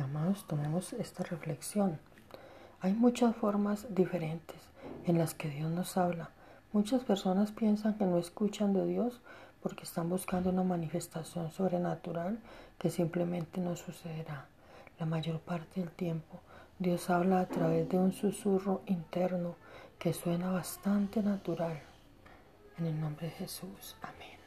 Amados, tomemos esta reflexión. Hay muchas formas diferentes en las que Dios nos habla. Muchas personas piensan que no escuchan de Dios porque están buscando una manifestación sobrenatural que simplemente no sucederá. La mayor parte del tiempo Dios habla a través de un susurro interno que suena bastante natural. En el nombre de Jesús. Amén.